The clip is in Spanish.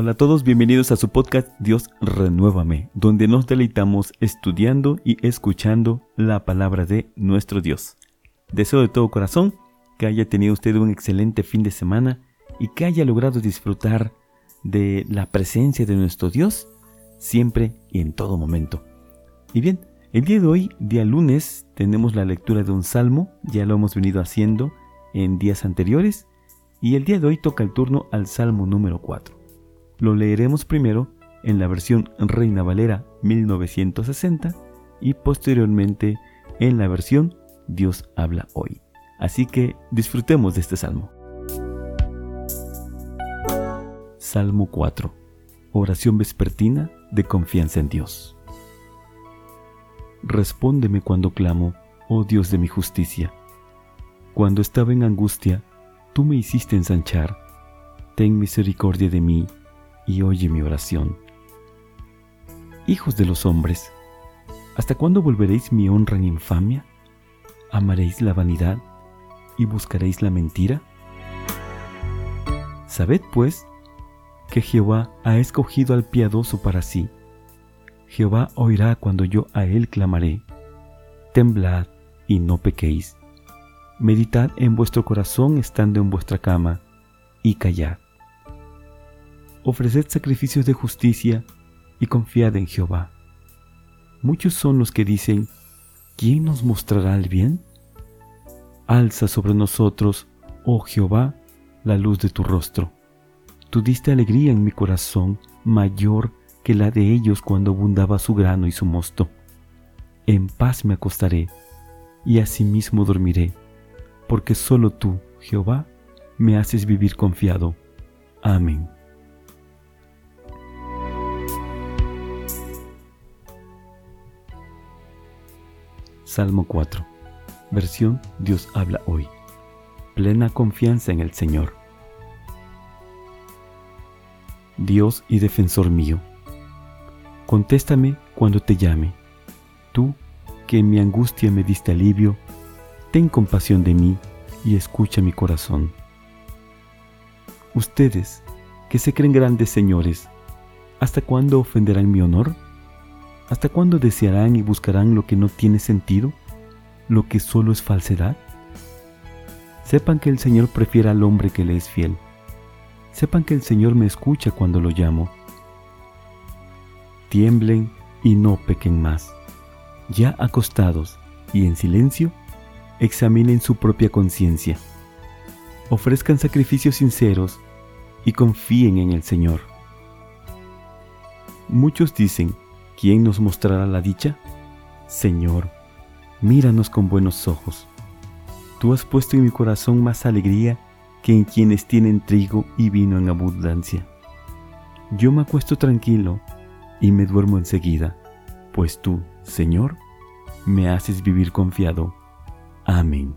Hola a todos, bienvenidos a su podcast Dios Renuévame, donde nos deleitamos estudiando y escuchando la palabra de nuestro Dios. Deseo de todo corazón que haya tenido usted un excelente fin de semana y que haya logrado disfrutar de la presencia de nuestro Dios siempre y en todo momento. Y bien, el día de hoy, día lunes, tenemos la lectura de un salmo, ya lo hemos venido haciendo en días anteriores, y el día de hoy toca el turno al salmo número 4. Lo leeremos primero en la versión Reina Valera 1960 y posteriormente en la versión Dios habla hoy. Así que disfrutemos de este salmo. Salmo 4. Oración vespertina de confianza en Dios. Respóndeme cuando clamo, oh Dios de mi justicia. Cuando estaba en angustia, tú me hiciste ensanchar. Ten misericordia de mí y oye mi oración. Hijos de los hombres, ¿hasta cuándo volveréis mi honra en infamia? ¿Amaréis la vanidad y buscaréis la mentira? Sabed pues que Jehová ha escogido al piadoso para sí Jehová oirá cuando yo a él clamaré. Temblad y no pequéis. Meditad en vuestro corazón estando en vuestra cama, y callad. Ofreced sacrificios de justicia y confiad en Jehová. Muchos son los que dicen, ¿quién nos mostrará el bien? Alza sobre nosotros, oh Jehová, la luz de tu rostro. Tú diste alegría en mi corazón mayor que la de ellos cuando abundaba su grano y su mosto. En paz me acostaré y asimismo dormiré, porque solo tú, Jehová, me haces vivir confiado. Amén. Salmo 4. Versión Dios habla hoy. Plena confianza en el Señor. Dios y defensor mío Contéstame cuando te llame. Tú, que en mi angustia me diste alivio, ten compasión de mí y escucha mi corazón. Ustedes, que se creen grandes señores, ¿hasta cuándo ofenderán mi honor? ¿Hasta cuándo desearán y buscarán lo que no tiene sentido, lo que solo es falsedad? Sepan que el Señor prefiere al hombre que le es fiel. Sepan que el Señor me escucha cuando lo llamo tiemblen y no pequen más. Ya acostados y en silencio, examinen su propia conciencia. Ofrezcan sacrificios sinceros y confíen en el Señor. Muchos dicen, ¿quién nos mostrará la dicha? Señor, míranos con buenos ojos. Tú has puesto en mi corazón más alegría que en quienes tienen trigo y vino en abundancia. Yo me acuesto tranquilo y me duermo enseguida, pues tú, Señor, me haces vivir confiado. Amén.